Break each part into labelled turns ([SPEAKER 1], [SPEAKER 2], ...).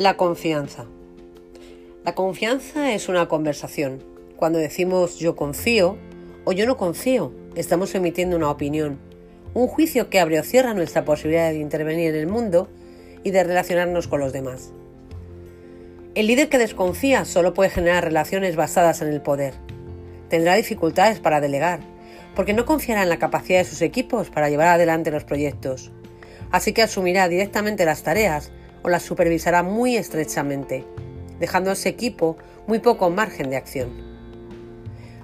[SPEAKER 1] La confianza. La confianza es una conversación. Cuando decimos yo confío o yo no confío, estamos emitiendo una opinión, un juicio que abre o cierra nuestra posibilidad de intervenir en el mundo y de relacionarnos con los demás. El líder que desconfía solo puede generar relaciones basadas en el poder. Tendrá dificultades para delegar, porque no confiará en la capacidad de sus equipos para llevar adelante los proyectos. Así que asumirá directamente las tareas o las supervisará muy estrechamente, dejando a ese equipo muy poco margen de acción.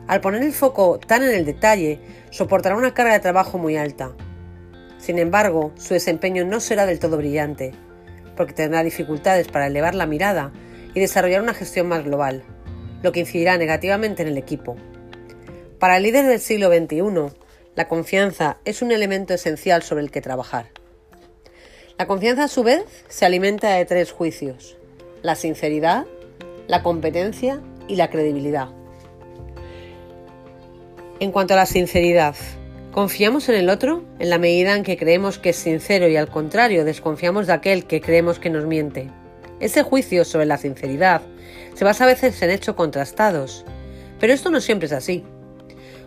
[SPEAKER 1] Al poner el foco tan en el detalle, soportará una carga de trabajo muy alta. Sin embargo, su desempeño no será del todo brillante, porque tendrá dificultades para elevar la mirada y desarrollar una gestión más global, lo que incidirá negativamente en el equipo. Para el líder del siglo XXI, la confianza es un elemento esencial sobre el que trabajar. La confianza a su vez se alimenta de tres juicios, la sinceridad, la competencia y la credibilidad. En cuanto a la sinceridad, ¿confiamos en el otro en la medida en que creemos que es sincero y al contrario desconfiamos de aquel que creemos que nos miente? Ese juicio sobre la sinceridad se basa a veces en hechos contrastados, pero esto no siempre es así.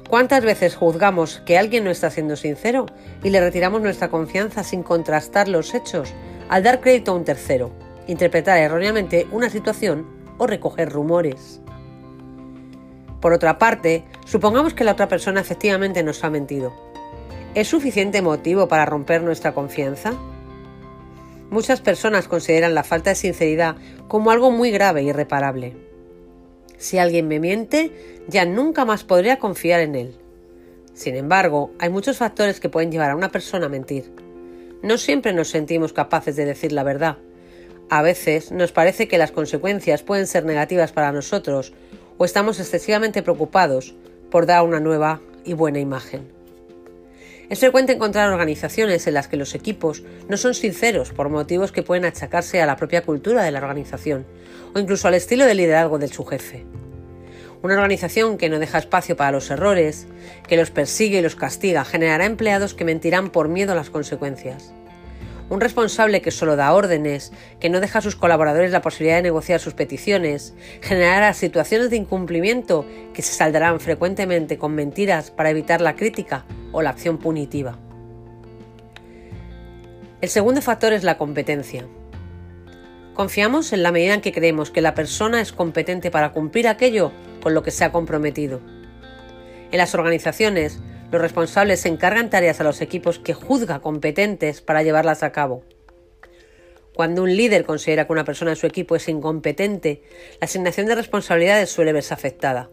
[SPEAKER 1] ¿Cuántas veces juzgamos que alguien no está siendo sincero y le retiramos nuestra confianza sin contrastar los hechos al dar crédito a un tercero, interpretar erróneamente una situación o recoger rumores? Por otra parte, supongamos que la otra persona efectivamente nos ha mentido. ¿Es suficiente motivo para romper nuestra confianza? Muchas personas consideran la falta de sinceridad como algo muy grave e irreparable. Si alguien me miente, ya nunca más podría confiar en él. Sin embargo, hay muchos factores que pueden llevar a una persona a mentir. No siempre nos sentimos capaces de decir la verdad. A veces nos parece que las consecuencias pueden ser negativas para nosotros o estamos excesivamente preocupados por dar una nueva y buena imagen. Es frecuente encontrar organizaciones en las que los equipos no son sinceros por motivos que pueden achacarse a la propia cultura de la organización o incluso al estilo de liderazgo de su jefe. Una organización que no deja espacio para los errores, que los persigue y los castiga, generará empleados que mentirán por miedo a las consecuencias. Un responsable que solo da órdenes, que no deja a sus colaboradores la posibilidad de negociar sus peticiones, generará situaciones de incumplimiento que se saldarán frecuentemente con mentiras para evitar la crítica o la acción punitiva. El segundo factor es la competencia. Confiamos en la medida en que creemos que la persona es competente para cumplir aquello con lo que se ha comprometido. En las organizaciones, los responsables encargan tareas a los equipos que juzga competentes para llevarlas a cabo. Cuando un líder considera que una persona en su equipo es incompetente, la asignación de responsabilidades suele verse afectada.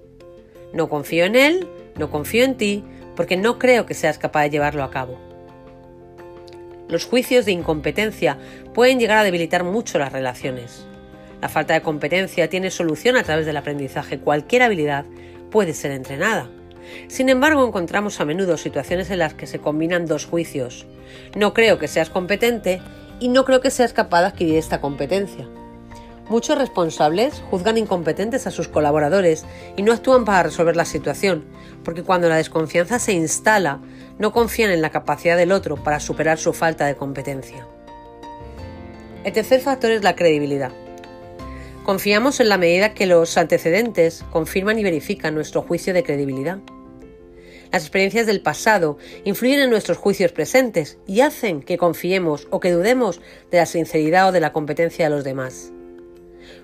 [SPEAKER 1] No confío en él, no confío en ti, porque no creo que seas capaz de llevarlo a cabo. Los juicios de incompetencia pueden llegar a debilitar mucho las relaciones. La falta de competencia tiene solución a través del aprendizaje. Cualquier habilidad puede ser entrenada. Sin embargo, encontramos a menudo situaciones en las que se combinan dos juicios. No creo que seas competente y no creo que seas capaz de adquirir esta competencia. Muchos responsables juzgan incompetentes a sus colaboradores y no actúan para resolver la situación, porque cuando la desconfianza se instala, no confían en la capacidad del otro para superar su falta de competencia. El tercer factor es la credibilidad. Confiamos en la medida que los antecedentes confirman y verifican nuestro juicio de credibilidad. Las experiencias del pasado influyen en nuestros juicios presentes y hacen que confiemos o que dudemos de la sinceridad o de la competencia de los demás.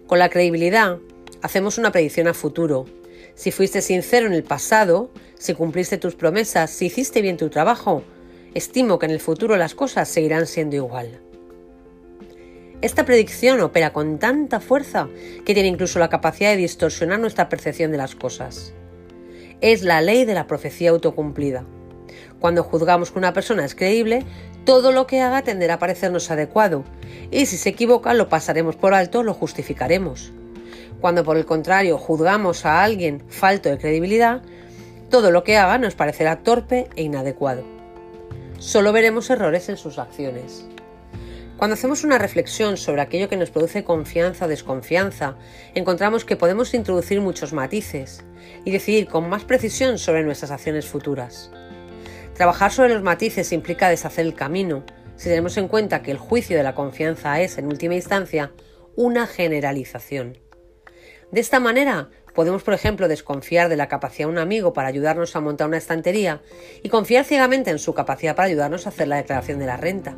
[SPEAKER 1] Con la credibilidad hacemos una predicción a futuro. Si fuiste sincero en el pasado, si cumpliste tus promesas, si hiciste bien tu trabajo, estimo que en el futuro las cosas seguirán siendo igual. Esta predicción opera con tanta fuerza que tiene incluso la capacidad de distorsionar nuestra percepción de las cosas. Es la ley de la profecía autocumplida. Cuando juzgamos que una persona es creíble, todo lo que haga tenderá a parecernos adecuado, y si se equivoca lo pasaremos por alto, lo justificaremos. Cuando por el contrario juzgamos a alguien falto de credibilidad, todo lo que haga nos parecerá torpe e inadecuado. Solo veremos errores en sus acciones. Cuando hacemos una reflexión sobre aquello que nos produce confianza o desconfianza, encontramos que podemos introducir muchos matices y decidir con más precisión sobre nuestras acciones futuras. Trabajar sobre los matices implica deshacer el camino, si tenemos en cuenta que el juicio de la confianza es, en última instancia, una generalización. De esta manera, podemos, por ejemplo, desconfiar de la capacidad de un amigo para ayudarnos a montar una estantería y confiar ciegamente en su capacidad para ayudarnos a hacer la declaración de la renta.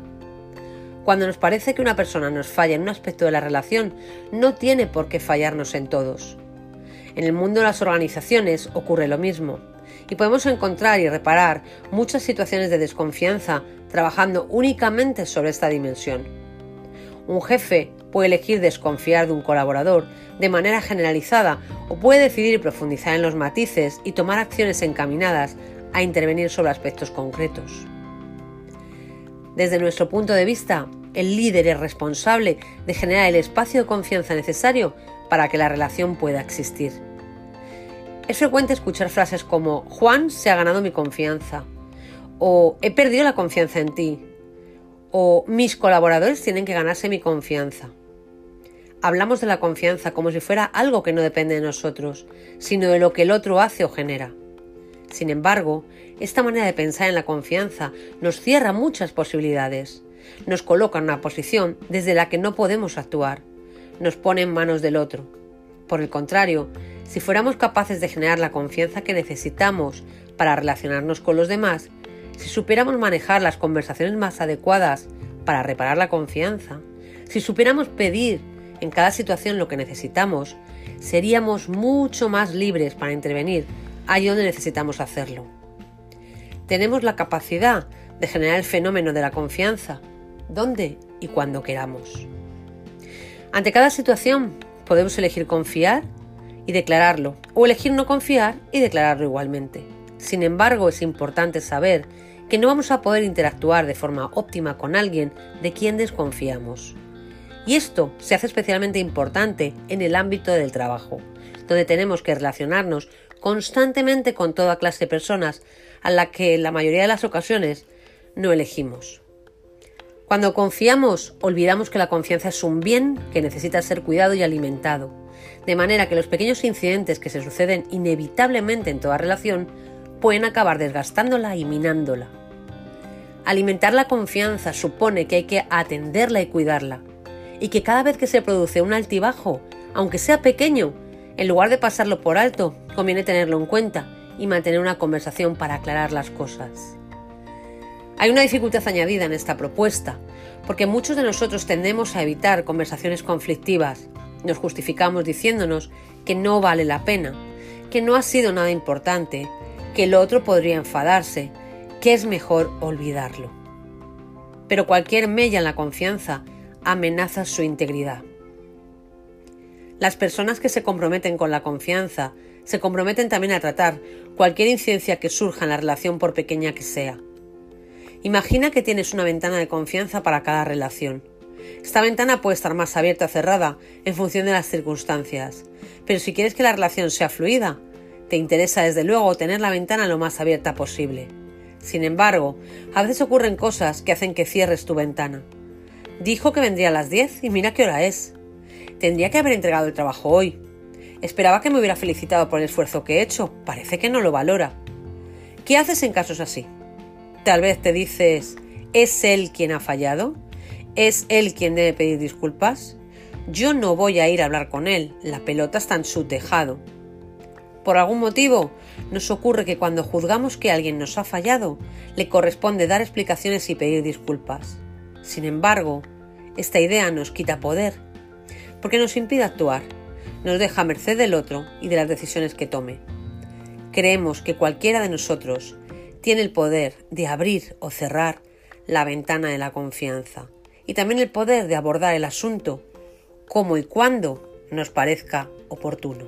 [SPEAKER 1] Cuando nos parece que una persona nos falla en un aspecto de la relación, no tiene por qué fallarnos en todos. En el mundo de las organizaciones ocurre lo mismo, y podemos encontrar y reparar muchas situaciones de desconfianza trabajando únicamente sobre esta dimensión. Un jefe puede elegir desconfiar de un colaborador de manera generalizada o puede decidir profundizar en los matices y tomar acciones encaminadas a intervenir sobre aspectos concretos. Desde nuestro punto de vista, el líder es responsable de generar el espacio de confianza necesario para que la relación pueda existir. Es frecuente escuchar frases como Juan se ha ganado mi confianza o he perdido la confianza en ti o mis colaboradores tienen que ganarse mi confianza. Hablamos de la confianza como si fuera algo que no depende de nosotros, sino de lo que el otro hace o genera. Sin embargo, esta manera de pensar en la confianza nos cierra muchas posibilidades, nos coloca en una posición desde la que no podemos actuar, nos pone en manos del otro. Por el contrario, si fuéramos capaces de generar la confianza que necesitamos para relacionarnos con los demás, si supiéramos manejar las conversaciones más adecuadas para reparar la confianza, si supiéramos pedir en cada situación lo que necesitamos, seríamos mucho más libres para intervenir allí donde necesitamos hacerlo. Tenemos la capacidad de generar el fenómeno de la confianza, donde y cuando queramos. Ante cada situación podemos elegir confiar y declararlo, o elegir no confiar y declararlo igualmente. Sin embargo, es importante saber que no vamos a poder interactuar de forma óptima con alguien de quien desconfiamos. Y esto se hace especialmente importante en el ámbito del trabajo, donde tenemos que relacionarnos constantemente con toda clase de personas a la que en la mayoría de las ocasiones no elegimos. Cuando confiamos, olvidamos que la confianza es un bien que necesita ser cuidado y alimentado, de manera que los pequeños incidentes que se suceden inevitablemente en toda relación pueden acabar desgastándola y minándola. Alimentar la confianza supone que hay que atenderla y cuidarla, y que cada vez que se produce un altibajo, aunque sea pequeño, en lugar de pasarlo por alto, conviene tenerlo en cuenta y mantener una conversación para aclarar las cosas. Hay una dificultad añadida en esta propuesta, porque muchos de nosotros tendemos a evitar conversaciones conflictivas. Nos justificamos diciéndonos que no vale la pena, que no ha sido nada importante, que el otro podría enfadarse, que es mejor olvidarlo. Pero cualquier mella en la confianza amenaza su integridad. Las personas que se comprometen con la confianza se comprometen también a tratar cualquier incidencia que surja en la relación por pequeña que sea. Imagina que tienes una ventana de confianza para cada relación. Esta ventana puede estar más abierta o cerrada en función de las circunstancias, pero si quieres que la relación sea fluida, te interesa desde luego tener la ventana lo más abierta posible. Sin embargo, a veces ocurren cosas que hacen que cierres tu ventana. Dijo que vendría a las 10 y mira qué hora es. Tendría que haber entregado el trabajo hoy. Esperaba que me hubiera felicitado por el esfuerzo que he hecho. Parece que no lo valora. ¿Qué haces en casos así? Tal vez te dices, ¿es él quien ha fallado? ¿Es él quien debe pedir disculpas? Yo no voy a ir a hablar con él. La pelota está en su tejado. Por algún motivo, nos ocurre que cuando juzgamos que alguien nos ha fallado, le corresponde dar explicaciones y pedir disculpas. Sin embargo, esta idea nos quita poder, porque nos impide actuar, nos deja a merced del otro y de las decisiones que tome. Creemos que cualquiera de nosotros tiene el poder de abrir o cerrar la ventana de la confianza y también el poder de abordar el asunto como y cuando nos parezca oportuno.